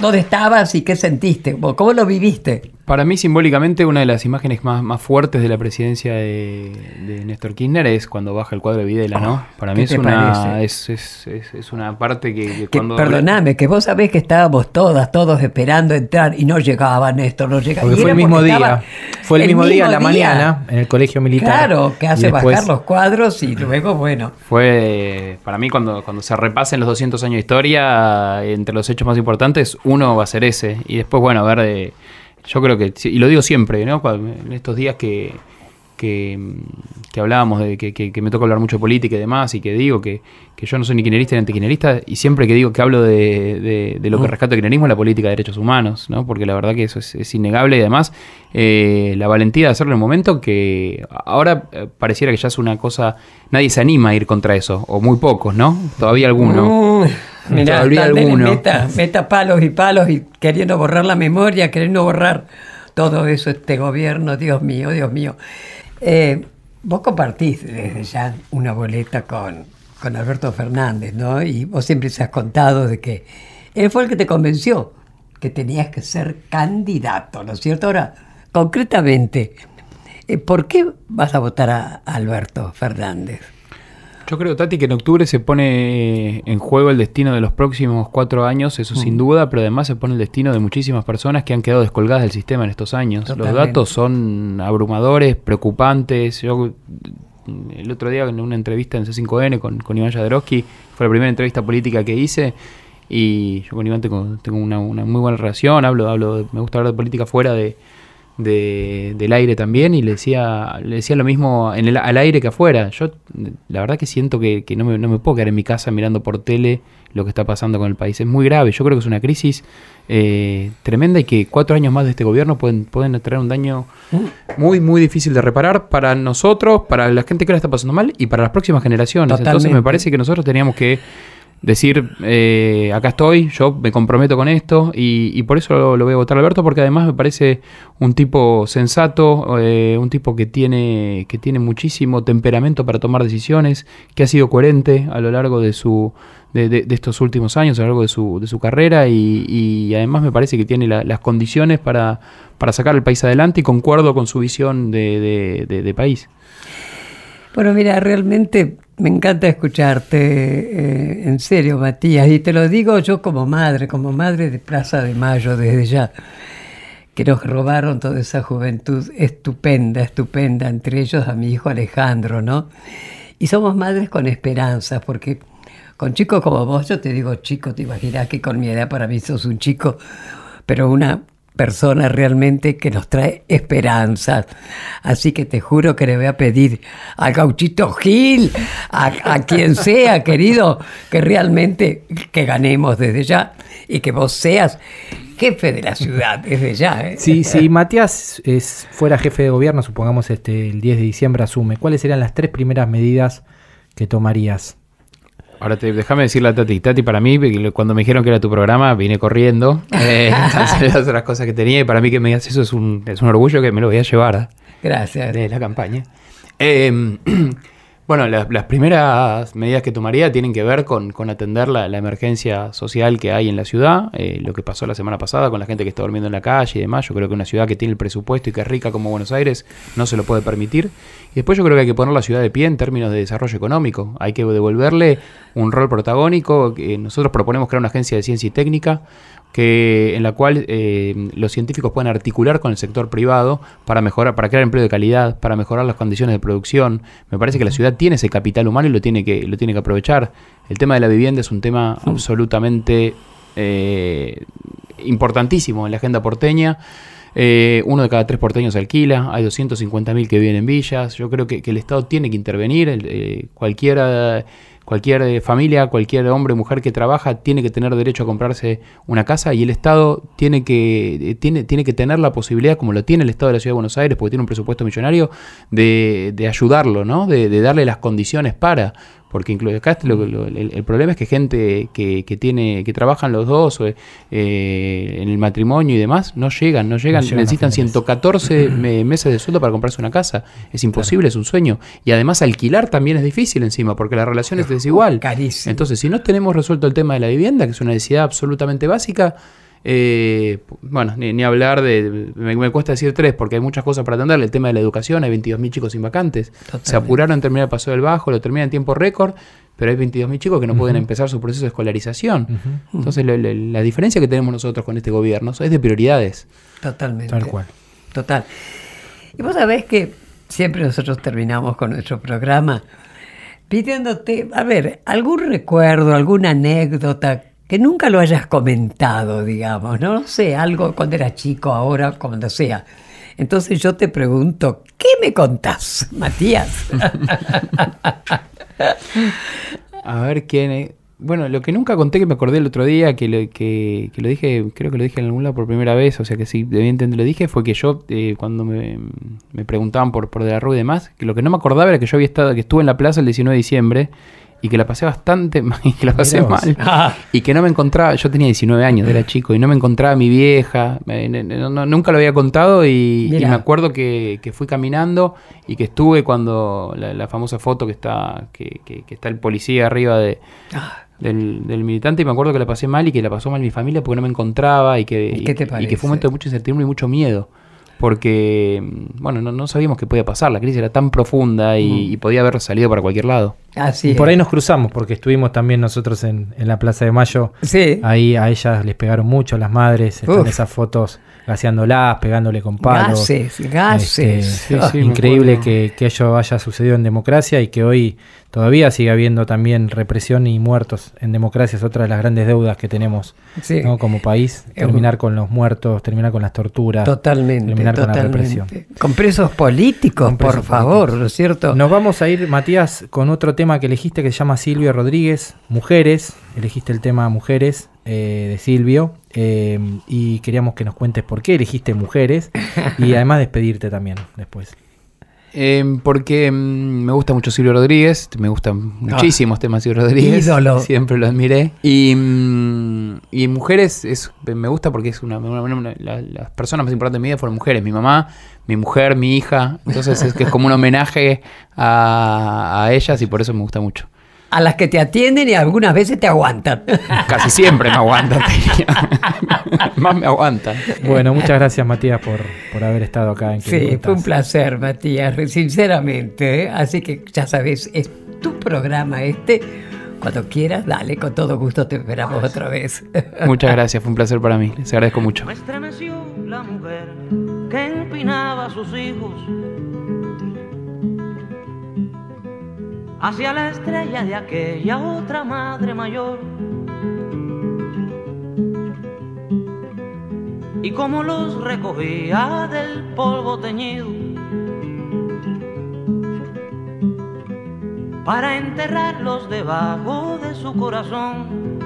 ¿dónde estabas y qué sentiste? ¿Cómo lo viviste? Para mí, simbólicamente, una de las imágenes más, más fuertes de la presidencia de, Néstor Kirchner es cuando baja el cuadro de Videla, ¿no? Ah, Para mí es una, es, es, es, una parte que, cuando... Perdóname, que vos sabés que estábamos todas, todos esperando entrar y no llegaba Néstor, no llegaba. Porque fue el mismo día, fue el, mismo día, la mañana, en el colegio militar. Claro, que hace bajar los cuadros y luego, bueno... Fue, para mí, cuando, cuando se repasen los 200 años de historia, entre los hechos más importantes, uno va a ser ese. Y después, bueno, a ver... De, yo creo que, y lo digo siempre, ¿no? en estos días que, que, hablábamos de que, me toca hablar mucho de política y demás, y que digo que, yo no soy ni kirchnerista ni antiquinerista, y siempre que digo que hablo de, lo que rescato el kirchnerismo es la política de derechos humanos, ¿no? Porque la verdad que eso es, innegable y además eh, la valentía de hacerlo en el momento que ahora eh, pareciera que ya es una cosa, nadie se anima a ir contra eso, o muy pocos, ¿no? Todavía alguno. Mirá, meta, meta palos y palos y queriendo borrar la memoria, queriendo borrar todo eso, este gobierno, Dios mío, Dios mío. Eh, vos compartís desde ya una boleta con, con Alberto Fernández, ¿no? Y vos siempre se has contado de que él fue el que te convenció que tenías que ser candidato, ¿no es cierto? Ahora, concretamente, eh, ¿por qué vas a votar a Alberto Fernández? Yo creo, Tati, que en octubre se pone en juego el destino de los próximos cuatro años, eso sin mm. duda, pero además se pone el destino de muchísimas personas que han quedado descolgadas del sistema en estos años. Los datos son abrumadores, preocupantes. Yo el otro día en una entrevista en C5N con, con Iván Jadrowski, fue la primera entrevista política que hice, y yo con Iván tengo, una, muy buena relación, hablo, hablo, me gusta hablar de política fuera de, del aire también y le decía, le decía lo mismo en el, al aire que afuera. Yo la verdad que siento que, no, me, no, me, puedo quedar en mi casa mirando por tele lo que está pasando con el país. Es muy grave, yo creo que es una crisis eh, tremenda y que cuatro años más de este gobierno pueden, pueden traer un daño muy, muy difícil de reparar para nosotros, para la gente que la está pasando mal y para las próximas generaciones. Entonces me parece que nosotros teníamos que decir, eh, acá estoy, yo me comprometo con esto y, por eso lo, voy a votar Alberto, porque además me parece un tipo sensato, eh, un tipo que tiene, que tiene muchísimo temperamento para tomar decisiones, que ha sido coherente a lo largo de su... De, estos últimos años, a lo largo de su, de su carrera y, además me parece que tiene las condiciones para, para sacar el país adelante y concuerdo con su visión de, de país. Bueno, mira, realmente me encanta escucharte, eh, en serio, Matías, y te lo digo yo como madre, como madre de Plaza de Mayo desde ya, que nos robaron toda esa juventud estupenda, estupenda, entre ellos a mi hijo Alejandro, ¿no? Y somos madres con esperanza, porque con chicos como vos, yo te digo chico, te imaginas que con mi edad para mí sos un chico, pero una persona realmente que nos trae esperanza. Así que te juro que le voy a pedir a Gauchito Gil, a, quien sea, <laughs> querido, que realmente que ganemos desde ya y que vos seas jefe de la ciudad desde ya. ¿eh? Sí, si <laughs> Matías es, fuera jefe de gobierno, supongamos este el 10 de diciembre asume, ¿cuáles serían las tres primeras medidas que tomarías? Ahora te, déjame decirle a Tati. Tati, para mí, cuando me dijeron que era tu programa, vine corriendo. <laughs> Eh, las otras cosas que tenía. Y para mí que me digas eso es un, es un orgullo que me lo voy a llevar. ¿eh? Gracias. De la campaña. <clears throat> Eh, Bueno, las, primeras medidas que tomaría tienen que ver con, atender la, emergencia social que hay en la ciudad, eh, lo que pasó la semana pasada con la gente que está durmiendo en la calle y demás. Yo creo que una ciudad que tiene el presupuesto y que es rica como Buenos Aires no se lo puede permitir. Y después yo creo que hay que poner la ciudad de pie en términos de desarrollo económico. Hay que devolverle un rol protagónico. Nosotros proponemos crear una agencia de ciencia y técnica que, en la cual eh, los científicos pueden articular con el sector privado para mejorar, para crear empleo de calidad, para mejorar las condiciones de producción. Me parece que la ciudad tiene ese capital humano y lo tiene que, lo tiene que aprovechar. El tema de la vivienda es un tema absolutamente eh, importantísimo en la agenda porteña. Eh, uno de cada tres porteños alquila, hay 250.000 que viven en villas. Yo creo que, el Estado tiene que intervenir. cualquiera Cualquier eh, familia, cualquier hombre o mujer que trabaja tiene que tener derecho a comprarse una casa y el Estado tiene que, eh, tiene, tiene que tener la posibilidad, como lo tiene el Estado de la Ciudad de Buenos Aires, porque tiene un presupuesto millonario, de, de ayudarlo, ¿no? de, de darle las condiciones para porque incluso acá el, problema es que gente que, tiene que trabajan los dos eh, en el matrimonio y demás no llegan, no llegan, necesitan 114 <clears throat> meses de sueldo para comprarse una casa. Es imposible, es un sueño. Y además alquilar también es difícil encima, porque la relación es desigual. Entonces, si no tenemos resuelto el tema de la vivienda, que es una necesidad absolutamente básica, eh, bueno, ni, hablar de. Me, cuesta decir tres porque hay muchas cosas para atender. El tema de la educación, hay 22.000 chicos sin vacantes. Se apuraron en terminar el paso del bajo, lo terminan en tiempo récord, pero hay 22.000 chicos que no pueden empezar su proceso de escolarización. Entonces, la diferencia que tenemos nosotros con este gobierno es de prioridades. Totalmente. Tal cual. Total. Y vos sabés que siempre nosotros terminamos con nuestro programa pidiéndote, a ver, algún recuerdo, alguna anécdota que nunca lo hayas comentado, digamos, no sé, algo cuando era chico, ahora, cuando sea. Entonces yo te pregunto, ¿qué me contás, <laughs> Matías? A ver, ¿quién Bueno, lo que nunca conté que me acordé el otro día, que lo, que, lo dije, creo que lo dije en algún lado por primera vez, o sea que sí, evidentemente lo dije, fue que yo, eh, cuando me, preguntaban por, por De la Rúa y demás, que lo que no me acordaba era que yo había estado, que estuve en la plaza el 19 de diciembre, y que la pasé bastante <laughs> mal, y que la pasé mal. Ah. Y que no me encontraba, yo tenía 19 años, era chico, y no me encontraba mi vieja, nunca lo había contado y, me acuerdo que, fui caminando y que estuve cuando la, famosa foto que está, que, está el policía arriba de... Ah. Del, militante y me acuerdo que la pasé mal y que la pasó mal mi familia porque no me encontraba y que, y, que fue un momento de mucha incertidumbre y mucho miedo porque, bueno, no, sabíamos qué podía pasar, la crisis era tan profunda y, podía haber salido para cualquier lado. Así por ahí nos cruzamos, porque estuvimos también nosotros en, la Plaza de Mayo. Sí. Ahí a ellas les pegaron mucho las madres, están esas fotos gaseándolas, pegándole con palos. Gases, gases. Este, increíble que, que ello haya sucedido en democracia y que hoy todavía sigue habiendo también represión y muertos en democracia. Es otra de las grandes deudas que tenemos como país. Terminar con los muertos, terminar con las torturas. Totalmente. Terminar con la represión. Con presos políticos, por favor, ¿no es cierto? Nos vamos a ir, Matías, con otro tema que elegiste que se llama Silvio Rodríguez, Mujeres. Elegiste el tema Mujeres eh, de Silvio. Eh, y queríamos que nos cuentes por qué elegiste Mujeres y <laughs> además despedirte también después. Em, porque em, me gusta mucho Silvio Rodríguez, me gustan ah. muchísimos temas Silvio Rodríguez. <laughs> Siempre lo admiré. Y, mm, y mujeres es, me gusta porque es una, las personas más importantes de mi vida fueron mujeres, mi mamá, mi mujer, mi hija. Entonces es que es como un homenaje a, a ellas y por eso me gusta mucho a las que te atienden y algunas veces te aguantan. <laughs> Casi siempre me aguantan, <laughs> Más me aguantan. Bueno, muchas gracias Matías por, por haber estado acá en Sí, fue un placer, Matías, sinceramente. ¿eh? Así que ya sabes, es tu programa este. Cuando quieras, dale, con todo gusto te esperamos otra vez. <laughs> Muchas gracias, fue un placer para mí. Les agradezco mucho. Me estremeció la mujer que empinaba a sus hijos hacia la estrella de aquella otra madre mayor. Y como los recogía del polvo teñido, para enterrarlos debajo de su corazón.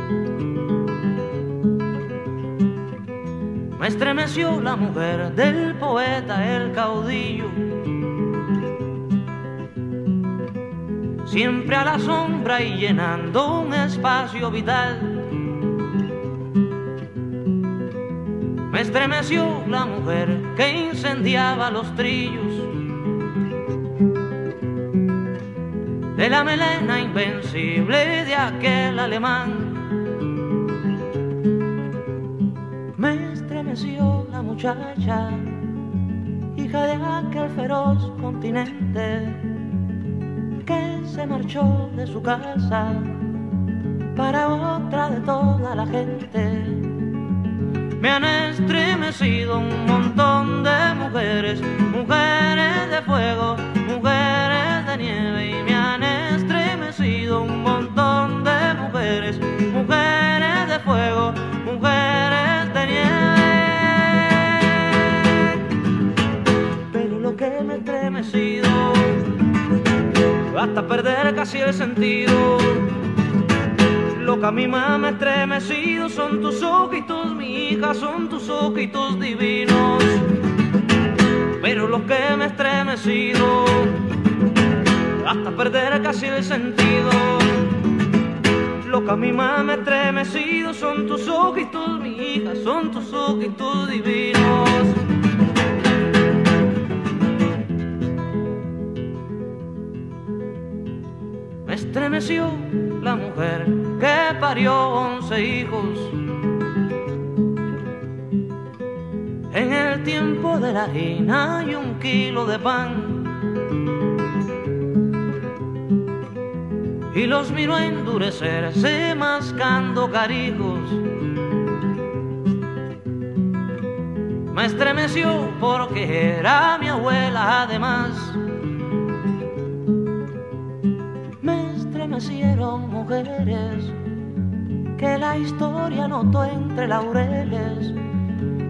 Me estremeció la mujer del poeta, el caudillo siempre a la sombra y llenando un espacio vital. Me estremeció la mujer que incendiaba los trillos de la melena invencible de aquel alemán. Me estremeció la muchacha, hija de aquel feroz continente se marchó de su casa para otra de toda la gente. Me han estremecido un montón de mujeres, mujeres de fuego, mujeres de nieve y me han estremecido un montón de mujeres, mujeres de fuego, mujeres hasta perder casi el sentido. Lo que a más me estremecido son tus ojitos, mi hija, son tus ojitos divinos. Pero lo que me ha estremecido, hasta perder casi el sentido. Lo que a más me ha estremecido son tus ojitos, mi hija, son tus ojitos divinos. Estremeció la mujer que parió once hijos. En el tiempo de la harina y un kilo de pan. Y los miró endurecerse mascando carijos. Me estremeció porque era mi abuela además. Mujeres que la historia notó entre laureles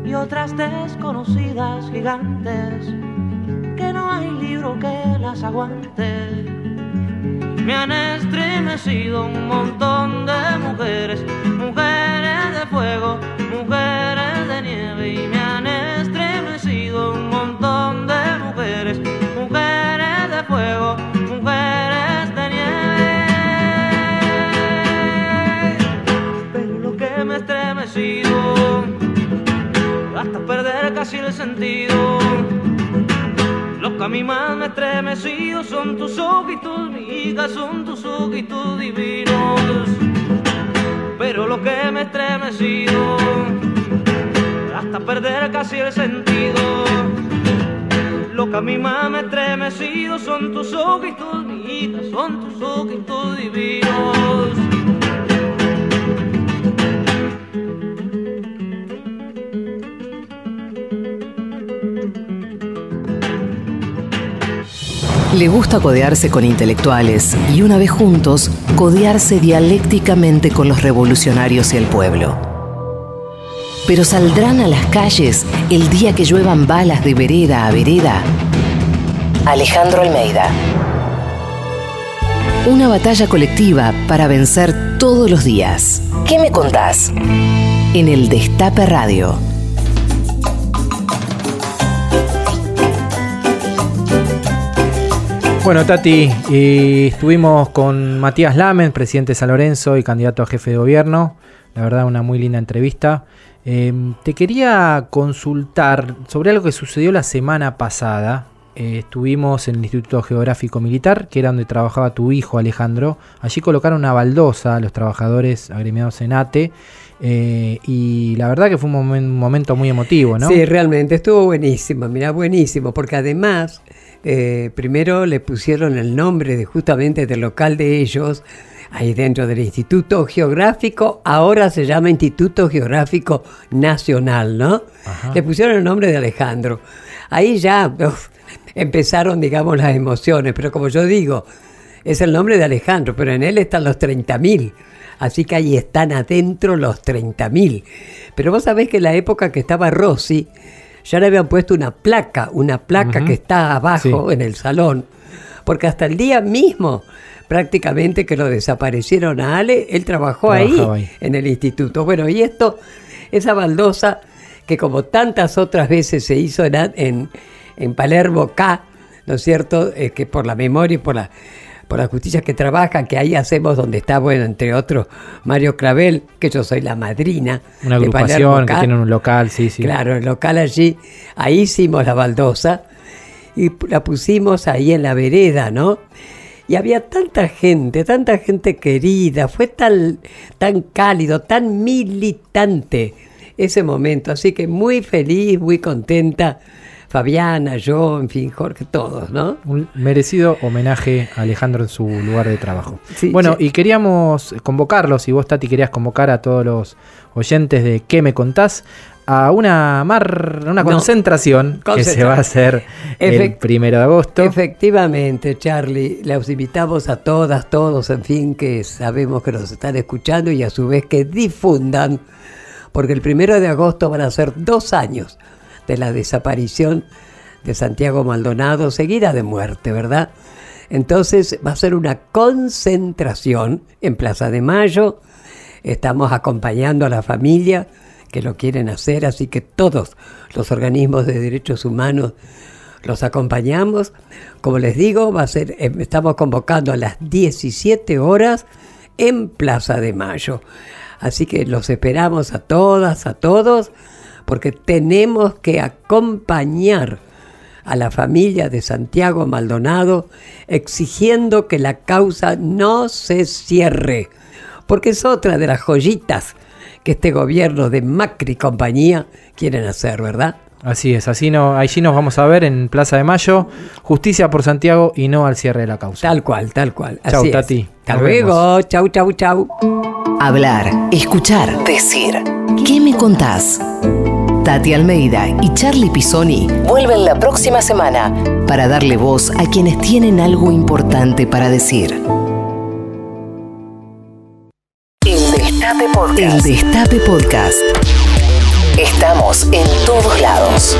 y otras desconocidas gigantes que no hay libro que las aguante. Me han estremecido un montón de mujeres, mujeres de fuego, mujeres de nieve y me han estremecido un hasta perder casi el sentido. Los que a mí más me estremecido son tus ojitos, mi hija, son tus ojitos divinos. Pero lo que me estremecido, hasta perder casi el sentido. Lo que a mí más me estremecido son tus ojitos, mi hija, son tus ojitos divinos. Le gusta codearse con intelectuales y una vez juntos, codearse dialécticamente con los revolucionarios y el pueblo. Pero saldrán a las calles el día que lluevan balas de vereda a vereda. Alejandro Almeida. Una batalla colectiva para vencer todos los días. ¿Qué me contás? En el Destape Radio. Bueno, Tati, estuvimos con Matías Lamen, presidente de San Lorenzo y candidato a jefe de gobierno. La verdad, una muy linda entrevista. Em, te quería consultar sobre algo que sucedió la semana pasada. Eh, estuvimos en el Instituto Geográfico Militar, que era donde trabajaba tu hijo Alejandro. Allí colocaron una baldosa a los trabajadores agremiados en ATE. Eh, y la verdad que fue un, momento muy emotivo, ¿no? Sí, realmente estuvo buenísimo, mira, buenísimo, porque además eh, primero le pusieron el nombre de justamente del local de ellos, ahí dentro del Instituto Geográfico, ahora se llama Instituto Geográfico Nacional, ¿no? Le pusieron el nombre de Alejandro. Ahí ya empezaron, digamos, las emociones, pero como yo digo, es el nombre de Alejandro, pero en él están los 30.000. Así que ahí están adentro los 30.000. Pero vos sabés que en la época que estaba Rossi, ya le habían puesto una placa, una placa que está abajo en el salón, porque hasta el día mismo prácticamente que lo desaparecieron a Ale, él trabajó ahí, en el instituto. Bueno, y esto, esa baldosa que como tantas otras veces se hizo en, en, Palermo K, ¿no es cierto? Es que por la memoria y por la por las justicias que trabajan, que ahí hacemos donde está, bueno, entre otros, Mario Clavel, que yo soy la madrina. Una agrupación que tiene un local, sí, sí. Claro, el local allí, ahí hicimos la baldosa y la pusimos ahí en la vereda, ¿no? Y había tanta gente, tanta gente querida, fue tan, tan cálido, tan militante ese momento, así que muy feliz, muy contenta Fabiana, yo, en fin, Jorge, todos, ¿no? Un merecido homenaje a Alejandro en su lugar de trabajo. bueno, y queríamos convocarlos, y vos, Tati, querías convocar a todos los oyentes de ¿Qué me contás? a una mar, una concentración que se va a hacer el primero de agosto. Efectivamente, Charlie, les invitamos a todas, todos, en fin, que sabemos que nos están escuchando y a su vez que difundan, porque el primero de agosto van a ser dos años de la desaparición de Santiago Maldonado, seguida de muerte, ¿verdad? Entonces va a ser una concentración en Plaza de Mayo. Estamos acompañando a la familia que lo quieren hacer, así que todos los organismos de derechos humanos los acompañamos. Como les digo, va a ser, eh, estamos convocando a las 17 horas en Plaza de Mayo. Así que los esperamos a todas, a todos porque tenemos que acompañar a la familia de Santiago Maldonado exigiendo que la causa no se cierre, porque es otra de las joyitas que este gobierno de Macri y compañía quieren hacer, ¿verdad? Así es, así no, allí nos vamos a ver en Plaza de Mayo, justicia por Santiago y no al cierre de la causa. Tal cual, tal cual. Chau, Tati. Hasta luego, chau, chau, chau. Hablar, escuchar, decir. ¿Qué me contás? Tati Almeida y Charlie Pisoni vuelven la próxima semana para darle voz a quienes tienen algo importante para decir. El Destape Podcast. El Destape Podcast. Estamos en todos lados.